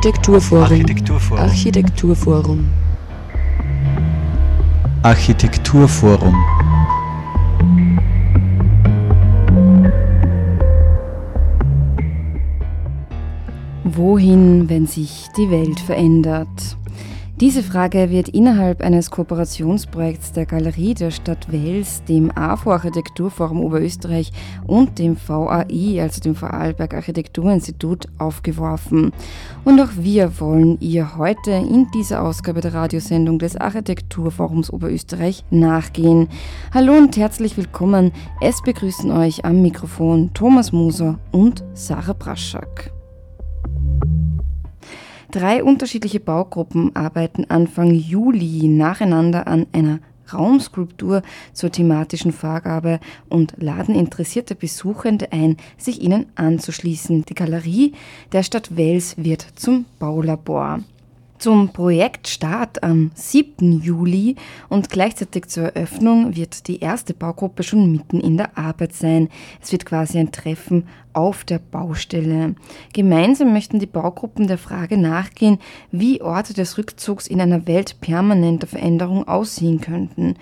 Architekturforum. Architekturforum. Architekturforum. Architekturforum. Wohin, wenn sich die Welt verändert? Diese Frage wird innerhalb eines Kooperationsprojekts der Galerie der Stadt Wels, dem AFO Architekturforum Oberösterreich und dem VAI, also dem Vorarlberg Architekturinstitut, aufgeworfen. Und auch wir wollen ihr heute in dieser Ausgabe der Radiosendung des Architekturforums Oberösterreich nachgehen. Hallo und herzlich willkommen. Es begrüßen euch am Mikrofon Thomas Moser und Sarah Braschak. Drei unterschiedliche Baugruppen arbeiten Anfang Juli nacheinander an einer Raumskulptur zur thematischen Vorgabe und laden interessierte Besuchende ein, sich ihnen anzuschließen. Die Galerie der Stadt Wels wird zum Baulabor. Zum Projektstart am 7. Juli und gleichzeitig zur Eröffnung wird die erste Baugruppe schon mitten in der Arbeit sein. Es wird quasi ein Treffen auf der Baustelle. Gemeinsam möchten die Baugruppen der Frage nachgehen, wie Orte des Rückzugs in einer Welt permanenter Veränderung aussehen könnten.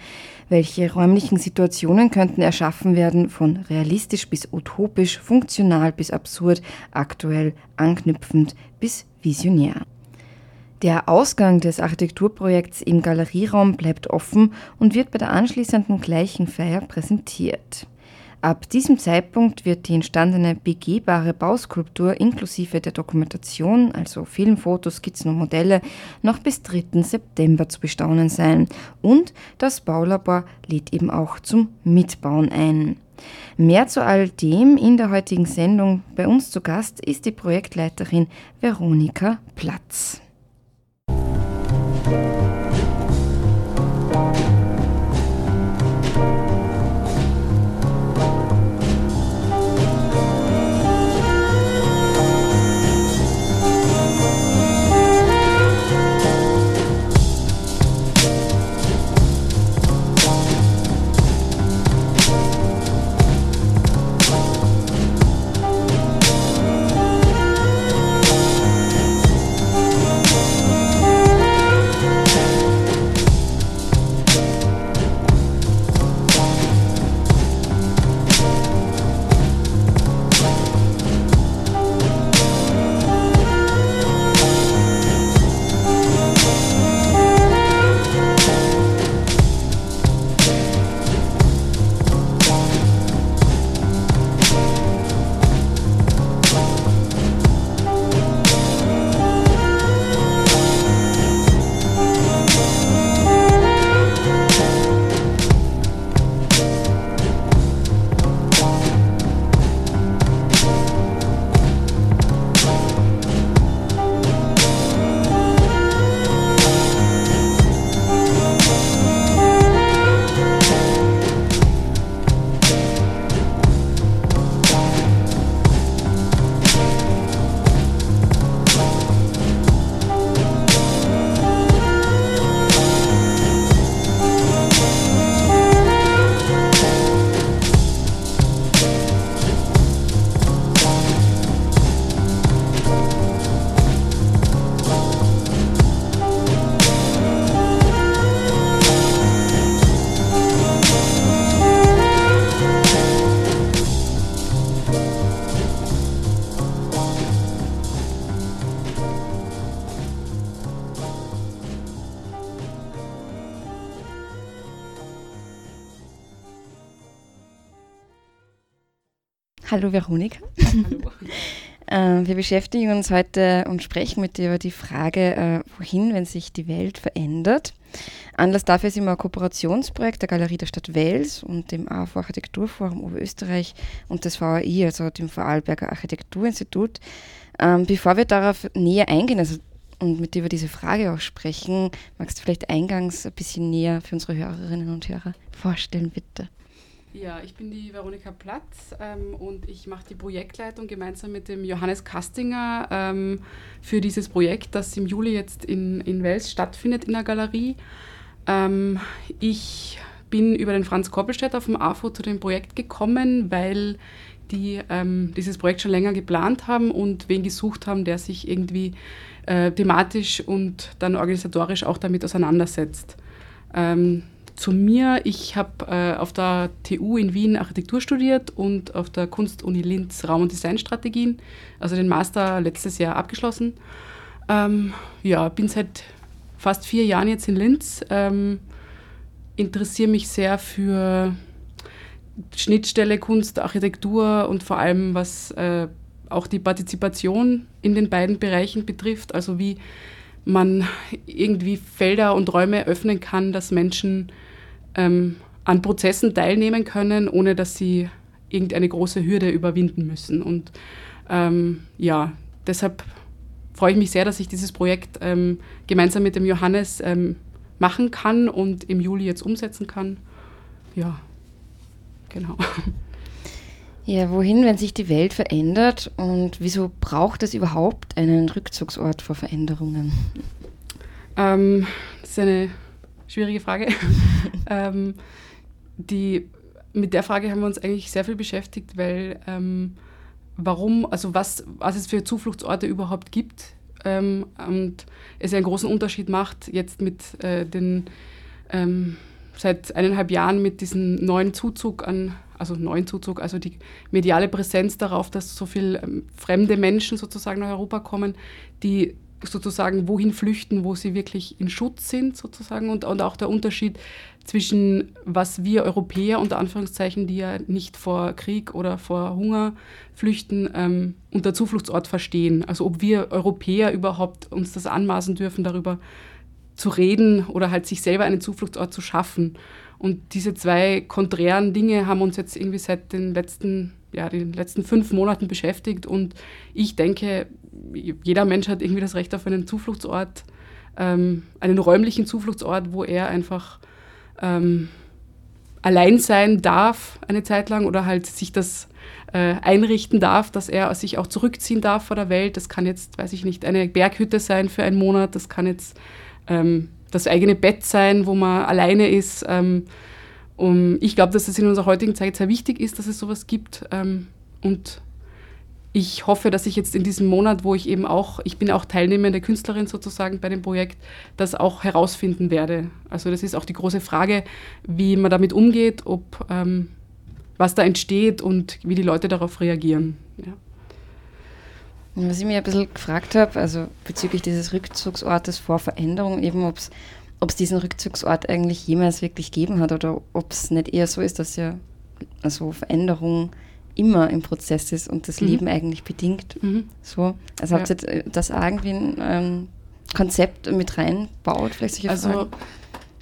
Welche räumlichen Situationen könnten erschaffen werden, von realistisch bis utopisch, funktional bis absurd, aktuell, anknüpfend bis visionär. Der Ausgang des Architekturprojekts im Galerieraum bleibt offen und wird bei der anschließenden gleichen Feier präsentiert. Ab diesem Zeitpunkt wird die entstandene begehbare Bauskulptur inklusive der Dokumentation, also Film, Fotos, Skizzen und Modelle, noch bis 3. September zu bestaunen sein. Und das Baulabor lädt eben auch zum Mitbauen ein. Mehr zu all dem in der heutigen Sendung. Bei uns zu Gast ist die Projektleiterin Veronika Platz. thank you Hallo Veronika. Hallo. Äh, wir beschäftigen uns heute und sprechen mit dir über die Frage, äh, wohin, wenn sich die Welt verändert. Anlass dafür ist immer ein Kooperationsprojekt der Galerie der Stadt Wels und dem AFO Architekturforum Oberösterreich und des VAI, also dem Vorarlberger Architekturinstitut. Ähm, bevor wir darauf näher eingehen, also und mit dir über diese Frage auch sprechen, magst du vielleicht eingangs ein bisschen näher für unsere Hörerinnen und Hörer vorstellen, bitte? Ja, ich bin die Veronika Platz ähm, und ich mache die Projektleitung gemeinsam mit dem Johannes Kastinger ähm, für dieses Projekt, das im Juli jetzt in, in Wels stattfindet in der Galerie. Ähm, ich bin über den Franz Koppelstedt auf dem AFO zu dem Projekt gekommen, weil die ähm, dieses Projekt schon länger geplant haben und wen gesucht haben, der sich irgendwie äh, thematisch und dann organisatorisch auch damit auseinandersetzt. Zu mir, ich habe äh, auf der TU in Wien Architektur studiert und auf der Kunstuni Linz Raum- und Designstrategien, also den Master letztes Jahr abgeschlossen. Ähm, ja, bin seit fast vier Jahren jetzt in Linz, ähm, interessiere mich sehr für Schnittstelle Kunst, Architektur und vor allem was äh, auch die Partizipation in den beiden Bereichen betrifft, also wie man irgendwie Felder und Räume öffnen kann, dass Menschen ähm, an Prozessen teilnehmen können, ohne dass sie irgendeine große Hürde überwinden müssen. Und ähm, ja, deshalb freue ich mich sehr, dass ich dieses Projekt ähm, gemeinsam mit dem Johannes ähm, machen kann und im Juli jetzt umsetzen kann. Ja, genau. Ja, wohin, wenn sich die Welt verändert und wieso braucht es überhaupt einen Rückzugsort vor Veränderungen? Ähm, das ist eine schwierige Frage. ähm, die, mit der Frage haben wir uns eigentlich sehr viel beschäftigt, weil ähm, warum, also was, was es für Zufluchtsorte überhaupt gibt ähm, und es einen großen Unterschied macht jetzt mit äh, den ähm, seit eineinhalb Jahren mit diesem neuen Zuzug an also neuen Zuzug, also die mediale Präsenz darauf, dass so viele ähm, fremde Menschen sozusagen nach Europa kommen, die sozusagen wohin flüchten, wo sie wirklich in Schutz sind sozusagen und, und auch der Unterschied zwischen was wir Europäer unter Anführungszeichen, die ja nicht vor Krieg oder vor Hunger flüchten, ähm, unter Zufluchtsort verstehen. Also ob wir Europäer überhaupt uns das anmaßen dürfen, darüber zu reden oder halt sich selber einen Zufluchtsort zu schaffen. Und diese zwei konträren Dinge haben uns jetzt irgendwie seit den letzten, ja, den letzten fünf Monaten beschäftigt. Und ich denke, jeder Mensch hat irgendwie das Recht auf einen Zufluchtsort, ähm, einen räumlichen Zufluchtsort, wo er einfach ähm, allein sein darf eine Zeit lang oder halt sich das äh, einrichten darf, dass er sich auch zurückziehen darf vor der Welt. Das kann jetzt, weiß ich nicht, eine Berghütte sein für einen Monat, das kann jetzt ähm, das eigene Bett sein, wo man alleine ist. Ähm, um, ich glaube, dass es in unserer heutigen Zeit sehr wichtig ist, dass es sowas gibt. Ähm, und ich hoffe, dass ich jetzt in diesem Monat, wo ich eben auch, ich bin auch teilnehmende Künstlerin sozusagen bei dem Projekt, das auch herausfinden werde. Also das ist auch die große Frage, wie man damit umgeht, ob ähm, was da entsteht und wie die Leute darauf reagieren. Ja. Was ich mir ein bisschen gefragt habe, also bezüglich dieses Rückzugsortes vor Veränderung, eben ob es diesen Rückzugsort eigentlich jemals wirklich gegeben hat oder ob es nicht eher so ist, dass ja also Veränderung immer im Prozess ist und das mhm. Leben eigentlich bedingt. Mhm. So. Also ja. habt ihr äh, das irgendwie ein ähm, Konzept mit reinbaut? Vielleicht solche also Fragen?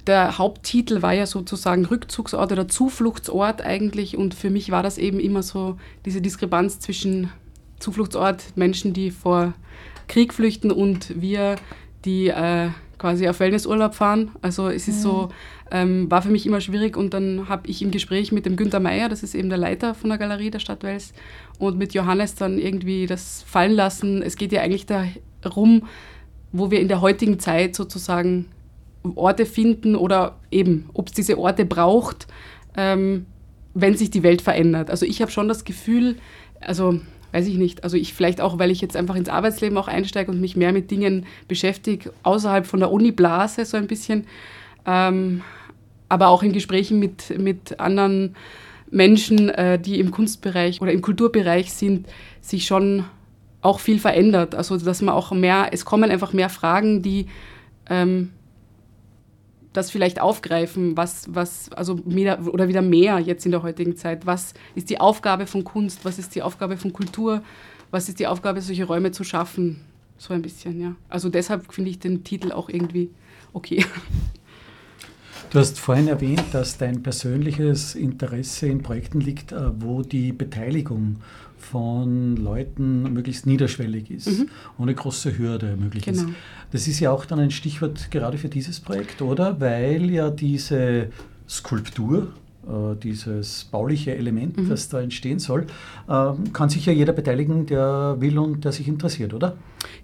der Haupttitel war ja sozusagen Rückzugsort oder Zufluchtsort eigentlich und für mich war das eben immer so diese Diskrepanz zwischen Zufluchtsort, Menschen, die vor Krieg flüchten und wir, die äh, quasi auf Wellnessurlaub fahren. Also es ist mhm. so, ähm, war für mich immer schwierig und dann habe ich im Gespräch mit dem Günter Meyer, das ist eben der Leiter von der Galerie der Stadt Wels, und mit Johannes dann irgendwie das fallen lassen. Es geht ja eigentlich darum, wo wir in der heutigen Zeit sozusagen Orte finden oder eben, ob es diese Orte braucht, ähm, wenn sich die Welt verändert. Also ich habe schon das Gefühl, also weiß ich nicht, also ich vielleicht auch, weil ich jetzt einfach ins Arbeitsleben auch einsteige und mich mehr mit Dingen beschäftige, außerhalb von der Uni-Blase so ein bisschen, ähm, aber auch in Gesprächen mit, mit anderen Menschen, äh, die im Kunstbereich oder im Kulturbereich sind, sich schon auch viel verändert. Also dass man auch mehr, es kommen einfach mehr Fragen, die ähm, das vielleicht aufgreifen, was, was, also mehr, oder wieder mehr jetzt in der heutigen Zeit. Was ist die Aufgabe von Kunst? Was ist die Aufgabe von Kultur? Was ist die Aufgabe, solche Räume zu schaffen? So ein bisschen, ja. Also deshalb finde ich den Titel auch irgendwie okay. Du hast vorhin erwähnt, dass dein persönliches Interesse in Projekten liegt, äh, wo die Beteiligung von Leuten möglichst niederschwellig ist, mhm. ohne große Hürde möglich genau. ist. Das ist ja auch dann ein Stichwort gerade für dieses Projekt, oder? Weil ja diese Skulptur, äh, dieses bauliche Element, mhm. das da entstehen soll, äh, kann sich ja jeder beteiligen, der will und der sich interessiert, oder?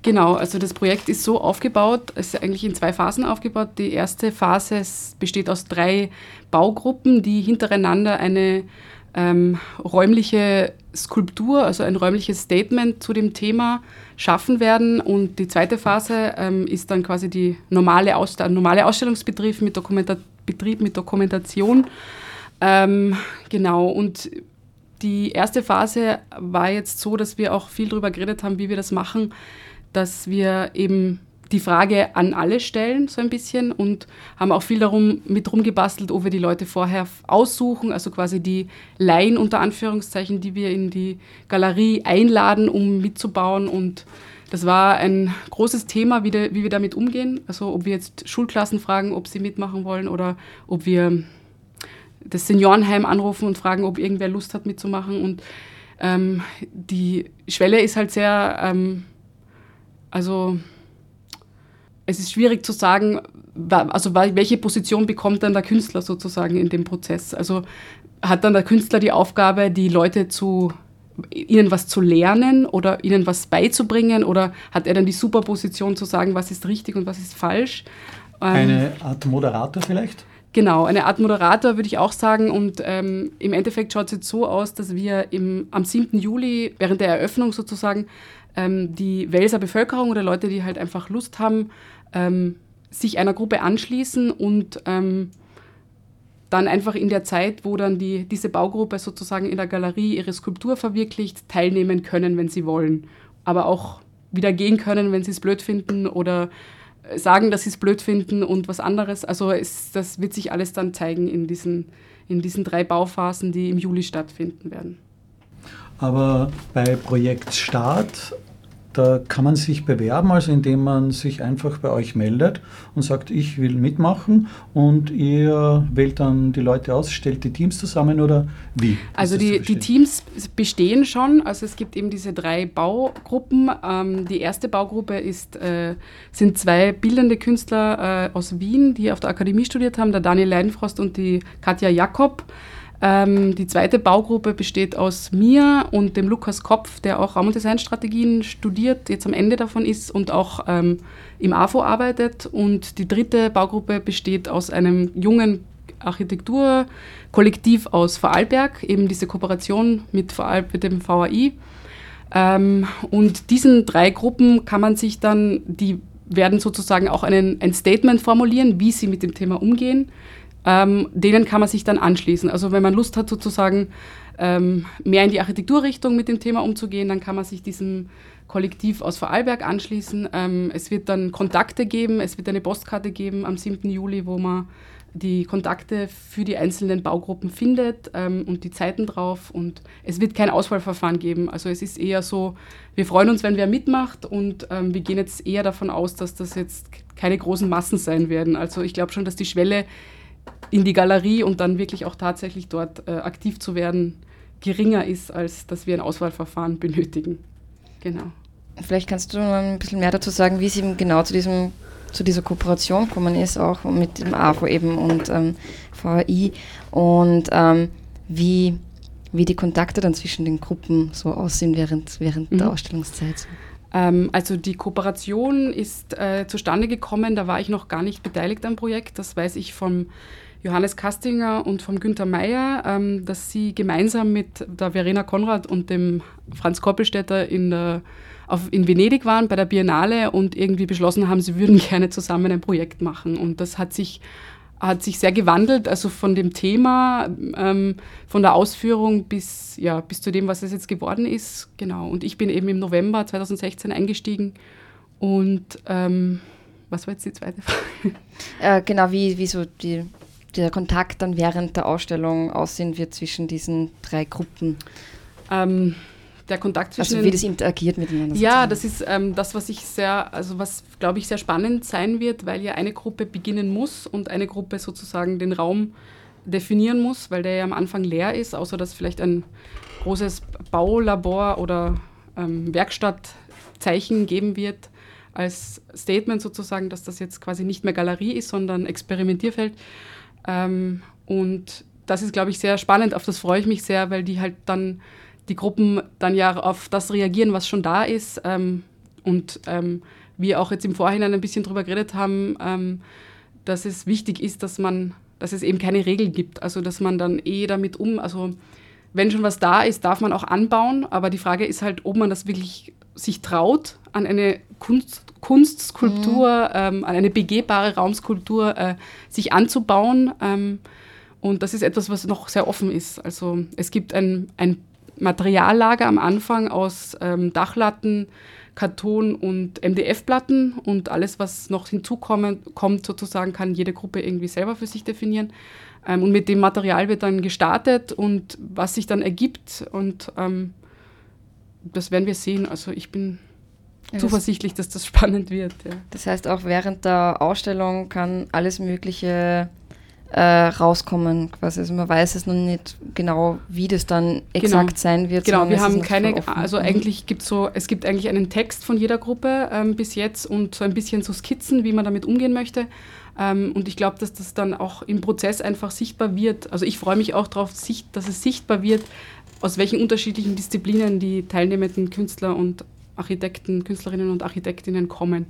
Genau, also das Projekt ist so aufgebaut, es ist eigentlich in zwei Phasen aufgebaut. Die erste Phase besteht aus drei Baugruppen, die hintereinander eine ähm, räumliche Skulptur, also ein räumliches Statement zu dem Thema schaffen werden. Und die zweite Phase ähm, ist dann quasi die normale, Aus der normale Ausstellungsbetrieb mit, Dokumenta Betrieb mit Dokumentation. Ähm, genau, und die erste Phase war jetzt so, dass wir auch viel darüber geredet haben, wie wir das machen, dass wir eben die Frage an alle stellen, so ein bisschen, und haben auch viel darum mit rumgebastelt, ob wir die Leute vorher aussuchen, also quasi die Laien unter Anführungszeichen, die wir in die Galerie einladen, um mitzubauen. Und das war ein großes Thema, wie, de, wie wir damit umgehen. Also ob wir jetzt Schulklassen fragen, ob sie mitmachen wollen oder ob wir das Seniorenheim anrufen und fragen, ob irgendwer Lust hat mitzumachen. Und ähm, die Schwelle ist halt sehr, ähm, also es ist schwierig zu sagen, also welche Position bekommt dann der Künstler sozusagen in dem Prozess. Also hat dann der Künstler die Aufgabe, die Leute zu ihnen was zu lernen oder ihnen was beizubringen oder hat er dann die Superposition zu sagen, was ist richtig und was ist falsch? Ähm, eine Art Moderator vielleicht? Genau, eine Art Moderator würde ich auch sagen. Und ähm, im Endeffekt schaut es jetzt so aus, dass wir im, am 7. Juli während der Eröffnung sozusagen ähm, die Welser Bevölkerung oder Leute, die halt einfach Lust haben, ähm, sich einer Gruppe anschließen und ähm, dann einfach in der Zeit, wo dann die, diese Baugruppe sozusagen in der Galerie ihre Skulptur verwirklicht, teilnehmen können, wenn sie wollen. Aber auch wieder gehen können, wenn sie es blöd finden oder sagen, dass sie es blöd finden und was anderes. Also es, das wird sich alles dann zeigen in diesen, in diesen drei Bauphasen, die im Juli stattfinden werden. Aber bei Projektstart da kann man sich bewerben, also indem man sich einfach bei euch meldet und sagt, ich will mitmachen und ihr wählt dann die Leute aus, stellt die Teams zusammen oder wie? Also die, die Teams bestehen schon, also es gibt eben diese drei Baugruppen. Ähm, die erste Baugruppe ist, äh, sind zwei bildende Künstler äh, aus Wien, die auf der Akademie studiert haben, der Daniel Leidenfrost und die Katja Jakob. Ähm, die zweite Baugruppe besteht aus mir und dem Lukas Kopf, der auch Raum- und Designstrategien studiert, jetzt am Ende davon ist und auch ähm, im AFO arbeitet. Und die dritte Baugruppe besteht aus einem jungen Architekturkollektiv aus Vorarlberg, eben diese Kooperation mit, mit dem VAI. Ähm, und diesen drei Gruppen kann man sich dann, die werden sozusagen auch einen, ein Statement formulieren, wie sie mit dem Thema umgehen ähm, denen kann man sich dann anschließen. Also wenn man Lust hat, sozusagen ähm, mehr in die Architekturrichtung mit dem Thema umzugehen, dann kann man sich diesem Kollektiv aus Vorarlberg anschließen. Ähm, es wird dann Kontakte geben, es wird eine Postkarte geben am 7. Juli, wo man die Kontakte für die einzelnen Baugruppen findet ähm, und die Zeiten drauf. Und es wird kein Auswahlverfahren geben. Also es ist eher so, wir freuen uns, wenn wer mitmacht und ähm, wir gehen jetzt eher davon aus, dass das jetzt keine großen Massen sein werden. Also ich glaube schon, dass die Schwelle in die Galerie und dann wirklich auch tatsächlich dort äh, aktiv zu werden, geringer ist, als dass wir ein Auswahlverfahren benötigen. Genau. Vielleicht kannst du noch ein bisschen mehr dazu sagen, wie es eben genau zu, diesem, zu dieser Kooperation gekommen ist, auch mit dem AFO eben und ähm, VAI und ähm, wie, wie die Kontakte dann zwischen den Gruppen so aussehen während, während mhm. der Ausstellungszeit. Ähm, also die Kooperation ist äh, zustande gekommen, da war ich noch gar nicht beteiligt am Projekt, das weiß ich vom Johannes Kastinger und vom Günther Meyer, ähm, dass sie gemeinsam mit der Verena Konrad und dem Franz Koppelstädter in, der, auf, in Venedig waren bei der Biennale und irgendwie beschlossen haben, sie würden gerne zusammen ein Projekt machen. Und das hat sich hat sich sehr gewandelt, also von dem Thema, ähm, von der Ausführung bis, ja, bis zu dem, was es jetzt geworden ist. Genau. Und ich bin eben im November 2016 eingestiegen. Und ähm, was war jetzt die zweite Frage? Äh, genau, wie, wie so die der Kontakt dann während der Ausstellung aussehen wird zwischen diesen drei Gruppen? Ähm, der Kontakt zwischen. Also wie das interagiert miteinander. Ja, das ist ähm, das, was ich sehr, also was glaube ich sehr spannend sein wird, weil ja eine Gruppe beginnen muss und eine Gruppe sozusagen den Raum definieren muss, weil der ja am Anfang leer ist, außer dass vielleicht ein großes Baulabor oder ähm, Werkstattzeichen geben wird als Statement sozusagen, dass das jetzt quasi nicht mehr Galerie ist, sondern Experimentierfeld. Ähm, und das ist, glaube ich, sehr spannend. Auf das freue ich mich sehr, weil die halt dann, die Gruppen dann ja auf das reagieren, was schon da ist. Ähm, und ähm, wir auch jetzt im Vorhinein ein bisschen drüber geredet haben, ähm, dass es wichtig ist, dass man, dass es eben keine Regeln gibt. Also dass man dann eh damit um, also wenn schon was da ist, darf man auch anbauen, aber die Frage ist halt, ob man das wirklich sich traut, an eine Kunst, Kunstskulptur, mhm. ähm, an eine begehbare Raumskulptur äh, sich anzubauen. Ähm, und das ist etwas, was noch sehr offen ist. Also es gibt ein, ein Materiallager am Anfang aus ähm, Dachlatten, Karton und MDF-Platten und alles, was noch hinzukommt, kommt sozusagen, kann jede Gruppe irgendwie selber für sich definieren. Ähm, und mit dem Material wird dann gestartet und was sich dann ergibt und ähm, das werden wir sehen. Also ich bin ja, zuversichtlich, dass das spannend wird. Ja. Das heißt, auch während der Ausstellung kann alles Mögliche äh, rauskommen quasi. Also man weiß es noch nicht genau, wie das dann exakt genau. sein wird. Genau, wir haben keine, also mhm. eigentlich gibt so, es gibt eigentlich einen Text von jeder Gruppe ähm, bis jetzt und so ein bisschen so Skizzen, wie man damit umgehen möchte. Ähm, und ich glaube, dass das dann auch im Prozess einfach sichtbar wird. Also ich freue mich auch darauf, dass es sichtbar wird, aus welchen unterschiedlichen Disziplinen die teilnehmenden Künstler und Architekten, Künstlerinnen und Architektinnen kommen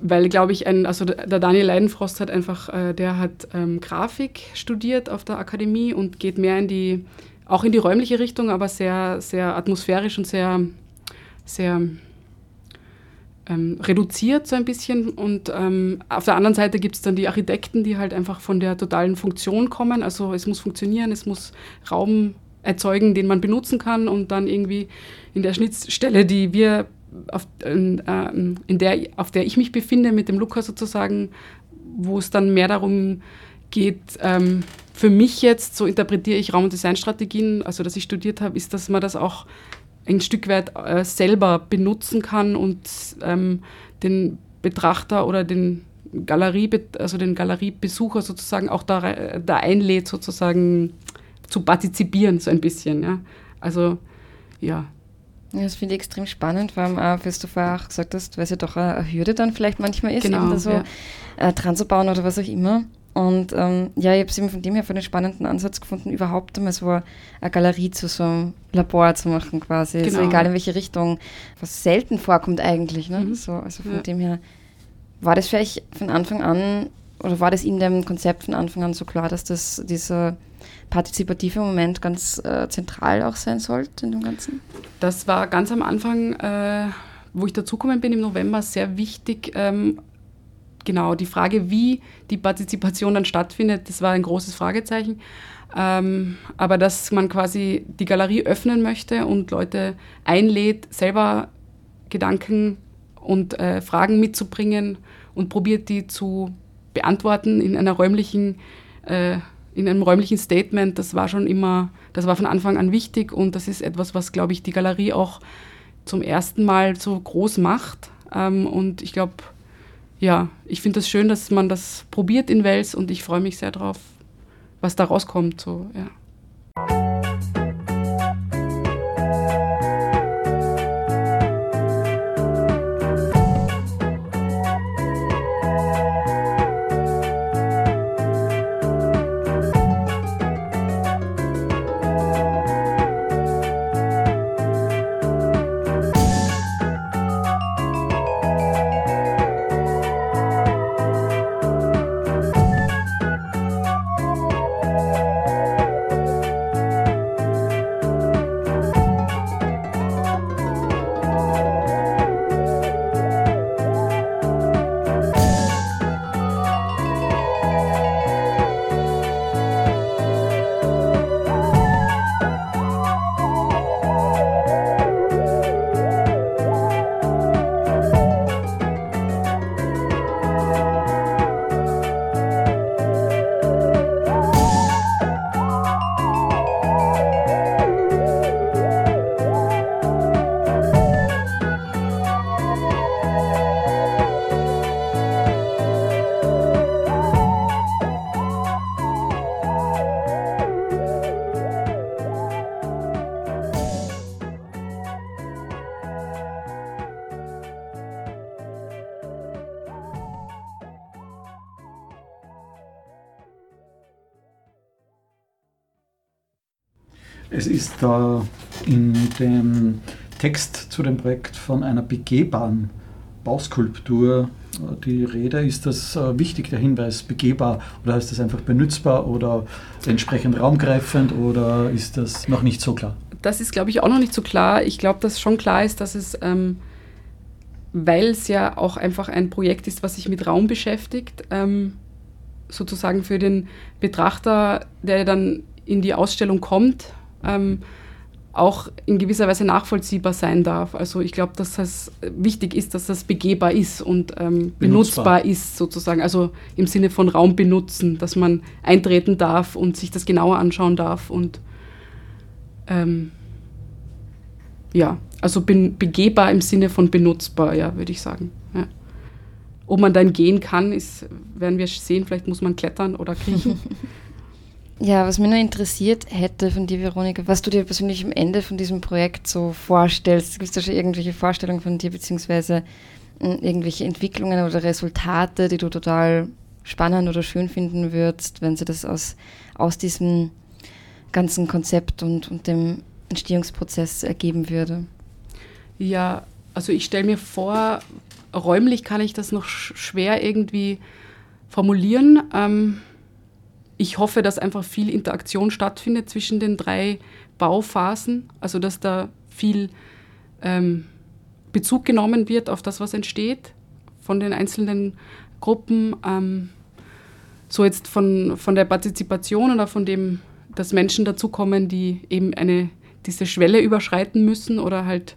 weil, glaube ich, ein, also der Daniel Leidenfrost hat einfach, äh, der hat ähm, Grafik studiert auf der Akademie und geht mehr in die, auch in die räumliche Richtung, aber sehr, sehr atmosphärisch und sehr, sehr ähm, reduziert so ein bisschen. Und ähm, auf der anderen Seite gibt es dann die Architekten, die halt einfach von der totalen Funktion kommen. Also es muss funktionieren, es muss Raum erzeugen, den man benutzen kann und dann irgendwie in der Schnittstelle, die wir auf, äh, in der, auf der ich mich befinde, mit dem Luca sozusagen, wo es dann mehr darum geht, ähm, für mich jetzt, so interpretiere ich Raum- und Designstrategien, also dass ich studiert habe, ist, dass man das auch ein Stück weit äh, selber benutzen kann und ähm, den Betrachter oder den Galerie, also den Galeriebesucher sozusagen auch da, da einlädt, sozusagen zu partizipieren, so ein bisschen. Ja. Also ja, ja, das finde ich extrem spannend, vor allem auch, was du vorher auch gesagt hast, weil es ja doch eine Hürde dann vielleicht manchmal ist, genau, eben so ja. äh, dran zu bauen oder was auch immer. Und ähm, ja, ich habe es eben von dem her für einen spannenden Ansatz gefunden, überhaupt einmal so eine Galerie zu so einem Labor zu machen quasi. Genau. So egal in welche Richtung, was selten vorkommt eigentlich. Ne? Mhm. So, also von ja. dem her, war das vielleicht von Anfang an, oder war das in dem Konzept von Anfang an so klar, dass das dieser partizipative Moment ganz äh, zentral auch sein sollte in dem Ganzen? Das war ganz am Anfang, äh, wo ich dazugekommen bin im November, sehr wichtig. Ähm, genau, die Frage, wie die Partizipation dann stattfindet, das war ein großes Fragezeichen. Ähm, aber dass man quasi die Galerie öffnen möchte und Leute einlädt, selber Gedanken und äh, Fragen mitzubringen und probiert die zu beantworten in einer räumlichen äh, in einem räumlichen Statement, das war schon immer, das war von Anfang an wichtig und das ist etwas, was, glaube ich, die Galerie auch zum ersten Mal so groß macht. Ähm, und ich glaube, ja, ich finde es das schön, dass man das probiert in Wels und ich freue mich sehr drauf, was da rauskommt. So, ja. Es ist da in dem Text zu dem Projekt von einer begehbaren Bauskulptur die Rede. Ist das äh, wichtig, der Hinweis begehbar oder heißt das einfach benutzbar oder entsprechend raumgreifend oder ist das noch nicht so klar? Das ist, glaube ich, auch noch nicht so klar. Ich glaube, dass schon klar ist, dass es, ähm, weil es ja auch einfach ein Projekt ist, was sich mit Raum beschäftigt, ähm, sozusagen für den Betrachter, der dann in die Ausstellung kommt, ähm, auch in gewisser Weise nachvollziehbar sein darf. Also ich glaube, dass es wichtig ist, dass das begehbar ist und ähm, benutzbar. benutzbar. ist sozusagen. Also im Sinne von Raum benutzen, dass man eintreten darf und sich das genauer anschauen darf und ähm, ja, also begehbar im Sinne von benutzbar, ja, würde ich sagen. Ja. Ob man dann gehen kann, ist, werden wir sehen. Vielleicht muss man klettern oder kriechen. Ja, was mich nur interessiert hätte von dir, Veronika, was du dir persönlich am Ende von diesem Projekt so vorstellst. Gibt es da schon irgendwelche Vorstellungen von dir, beziehungsweise hm, irgendwelche Entwicklungen oder Resultate, die du total spannend oder schön finden würdest, wenn sie das aus, aus diesem ganzen Konzept und, und dem Entstehungsprozess ergeben würde? Ja, also ich stelle mir vor, räumlich kann ich das noch schwer irgendwie formulieren. Ähm, ich hoffe, dass einfach viel Interaktion stattfindet zwischen den drei Bauphasen, also dass da viel ähm, Bezug genommen wird auf das, was entsteht von den einzelnen Gruppen. Ähm, so jetzt von, von der Partizipation oder von dem, dass Menschen dazukommen, die eben eine, diese Schwelle überschreiten müssen oder halt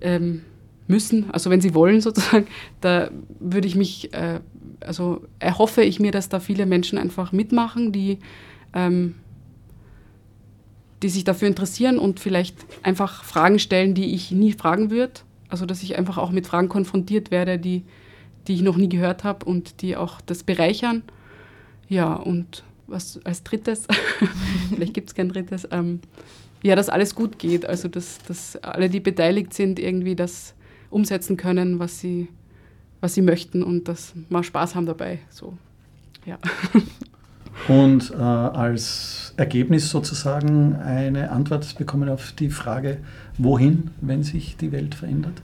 ähm, müssen, also wenn sie wollen sozusagen, da würde ich mich äh, also erhoffe ich mir, dass da viele Menschen einfach mitmachen, die, ähm, die sich dafür interessieren und vielleicht einfach Fragen stellen, die ich nie fragen würde. Also dass ich einfach auch mit Fragen konfrontiert werde, die, die ich noch nie gehört habe und die auch das bereichern. Ja, und was als drittes, vielleicht gibt es kein drittes, ähm, ja, dass alles gut geht. Also dass, dass alle, die beteiligt sind, irgendwie das umsetzen können, was sie was sie möchten und dass wir Spaß haben dabei. So, ja. Und äh, als Ergebnis sozusagen eine Antwort bekommen auf die Frage, wohin, wenn sich die Welt verändert?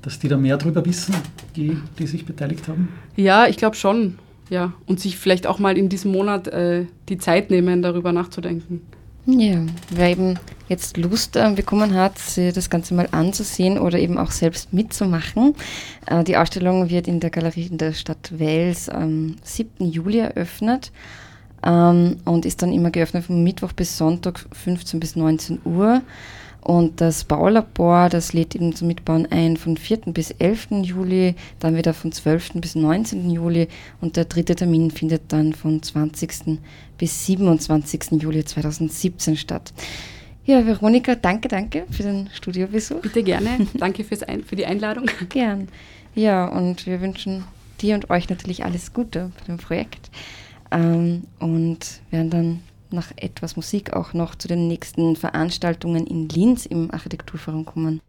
Dass die da mehr darüber wissen, die, die sich beteiligt haben? Ja, ich glaube schon. Ja. Und sich vielleicht auch mal in diesem Monat äh, die Zeit nehmen, darüber nachzudenken. Ja, wer eben jetzt Lust äh, bekommen hat, das Ganze mal anzusehen oder eben auch selbst mitzumachen. Äh, die Ausstellung wird in der Galerie in der Stadt Wels am 7. Juli eröffnet ähm, und ist dann immer geöffnet von Mittwoch bis Sonntag 15 bis 19 Uhr. Und das Baulabor, das lädt eben zum Mitbauen ein von 4. bis 11. Juli, dann wieder von 12. bis 19. Juli und der dritte Termin findet dann von 20. bis 27. Juli 2017 statt. Ja, Veronika, danke, danke für den Studiobesuch. Bitte gerne. danke fürs Ein für die Einladung. Gern. Ja, und wir wünschen dir und euch natürlich alles Gute bei dem Projekt. Ähm, und werden dann nach etwas Musik auch noch zu den nächsten Veranstaltungen in Linz im Architekturforum kommen.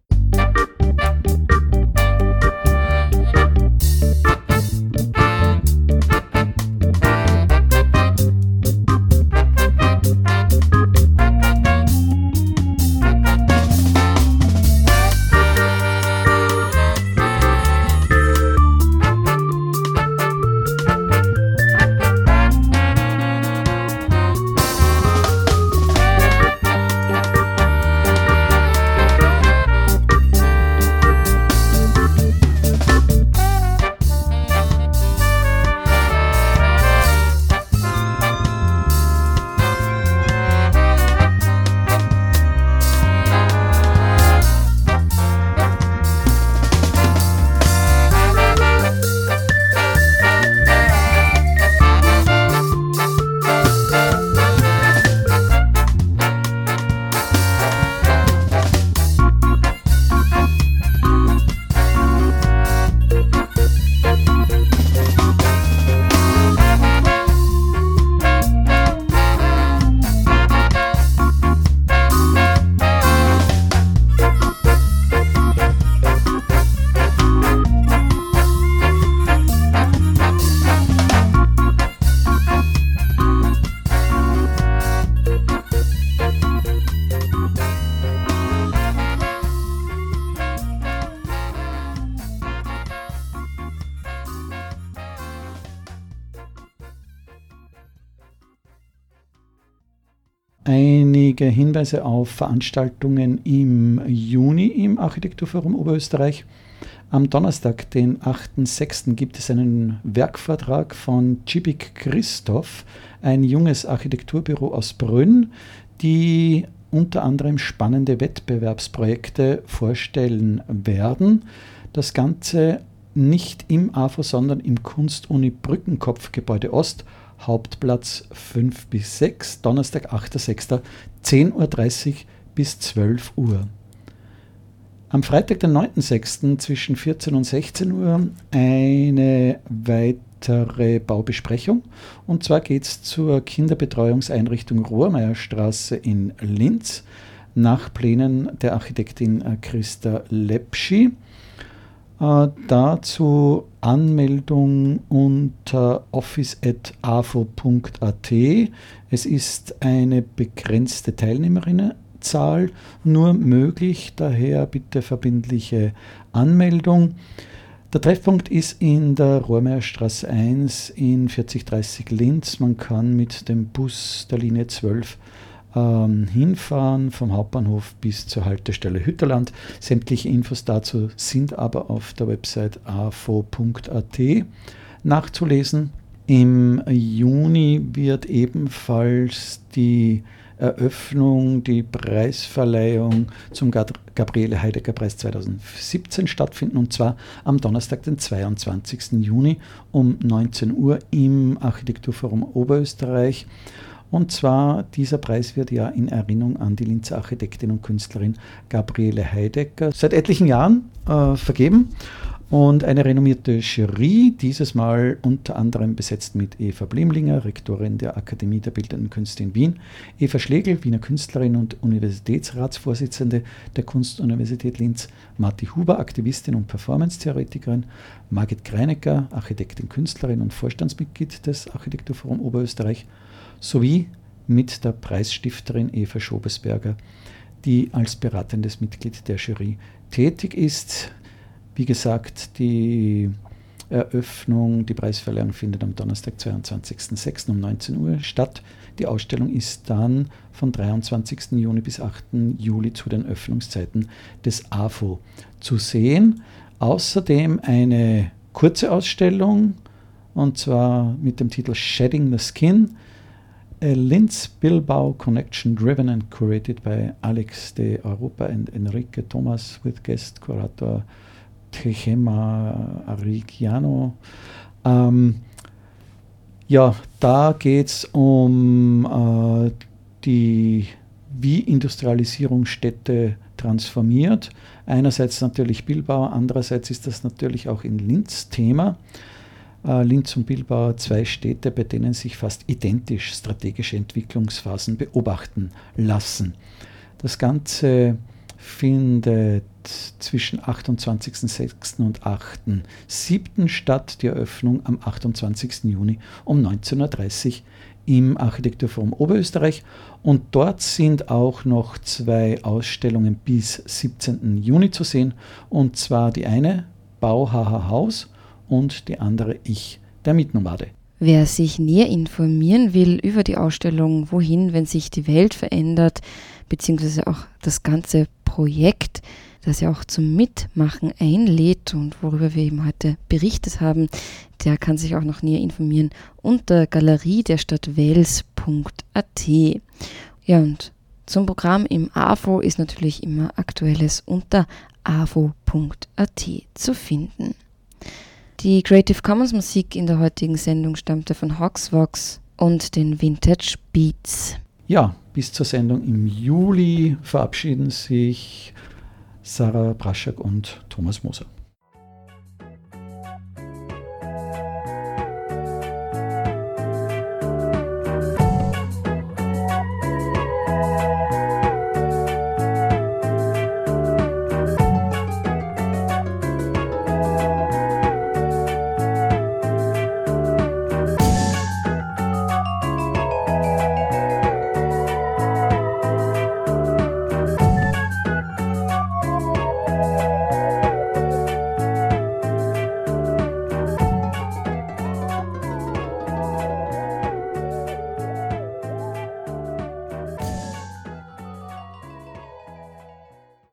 Einige Hinweise auf Veranstaltungen im Juni im Architekturforum Oberösterreich. Am Donnerstag, den 8.6., gibt es einen Werkvortrag von Cibik Christoph, ein junges Architekturbüro aus Brünn, die unter anderem spannende Wettbewerbsprojekte vorstellen werden. Das Ganze nicht im AFO, sondern im Kunstuni Brückenkopfgebäude Ost, Hauptplatz 5 bis 6, Donnerstag, 8.6., 10.30 Uhr bis 12 Uhr. Am Freitag, den 9.6. zwischen 14 und 16 Uhr eine weitere Baubesprechung. Und zwar geht es zur Kinderbetreuungseinrichtung Rohrmeierstraße in Linz nach Plänen der Architektin Christa Lepschi. Äh, dazu Anmeldung unter office.afo.at. Es ist eine begrenzte Teilnehmerinnenzahl nur möglich, daher bitte verbindliche Anmeldung. Der Treffpunkt ist in der Rohrmeierstraße 1 in 4030 Linz. Man kann mit dem Bus der Linie 12 ähm, hinfahren vom Hauptbahnhof bis zur Haltestelle Hütterland. Sämtliche Infos dazu sind aber auf der Website afo.at nachzulesen. Im Juni wird ebenfalls die Eröffnung, die Preisverleihung zum Gabriele Heidegger Preis 2017 stattfinden und zwar am Donnerstag, den 22. Juni um 19 Uhr im Architekturforum Oberösterreich. Und zwar, dieser Preis wird ja in Erinnerung an die Linzer Architektin und Künstlerin Gabriele Heidecker seit etlichen Jahren äh, vergeben. Und eine renommierte Jury, dieses Mal unter anderem besetzt mit Eva Blimlinger, Rektorin der Akademie der Bildenden Künste in Wien, Eva Schlegel, Wiener Künstlerin und Universitätsratsvorsitzende der Kunstuniversität Linz, Marti Huber, Aktivistin und Performance-Theoretikerin, Margit Kreinecker, Architektin, Künstlerin und Vorstandsmitglied des Architekturforum Oberösterreich sowie mit der Preisstifterin Eva Schobesberger, die als beratendes Mitglied der Jury tätig ist. Wie gesagt, die Eröffnung, die Preisverleihung findet am Donnerstag, 22.06. um 19 Uhr statt. Die Ausstellung ist dann von 23. Juni bis 8. Juli zu den Öffnungszeiten des AFO zu sehen. Außerdem eine kurze Ausstellung und zwar mit dem Titel Shedding the Skin A Linz Bilbao connection driven and curated by Alex de Europa and Enrique Thomas with guest curator Tejema Arigiano. Ähm, ja, da geht es um äh, die, wie Industrialisierung Städte transformiert. Einerseits natürlich Bilbao, andererseits ist das natürlich auch in Linz Thema. Äh, Linz und Bilbao zwei Städte, bei denen sich fast identisch strategische Entwicklungsphasen beobachten lassen. Das Ganze findet zwischen 28.06. und 8.07. statt, die Eröffnung am 28. Juni um 19.30 Uhr im Architekturforum Oberösterreich. Und dort sind auch noch zwei Ausstellungen bis 17. Juni zu sehen. Und zwar die eine Bau HH Haus und die andere Ich, der Mitnomade. Wer sich näher informieren will über die Ausstellung Wohin, wenn sich die Welt verändert, beziehungsweise auch das ganze Projekt, das ja auch zum Mitmachen einlädt und worüber wir eben heute berichtet haben, der kann sich auch noch näher informieren unter galerie der Stadt Wels.at. Ja, und zum Programm im AFO ist natürlich immer Aktuelles unter avo.at zu finden. Die Creative Commons Musik in der heutigen Sendung stammte von Hawksvox und den Vintage Beats. Ja, bis zur Sendung im Juli verabschieden sich Sarah Braschak und Thomas Moser.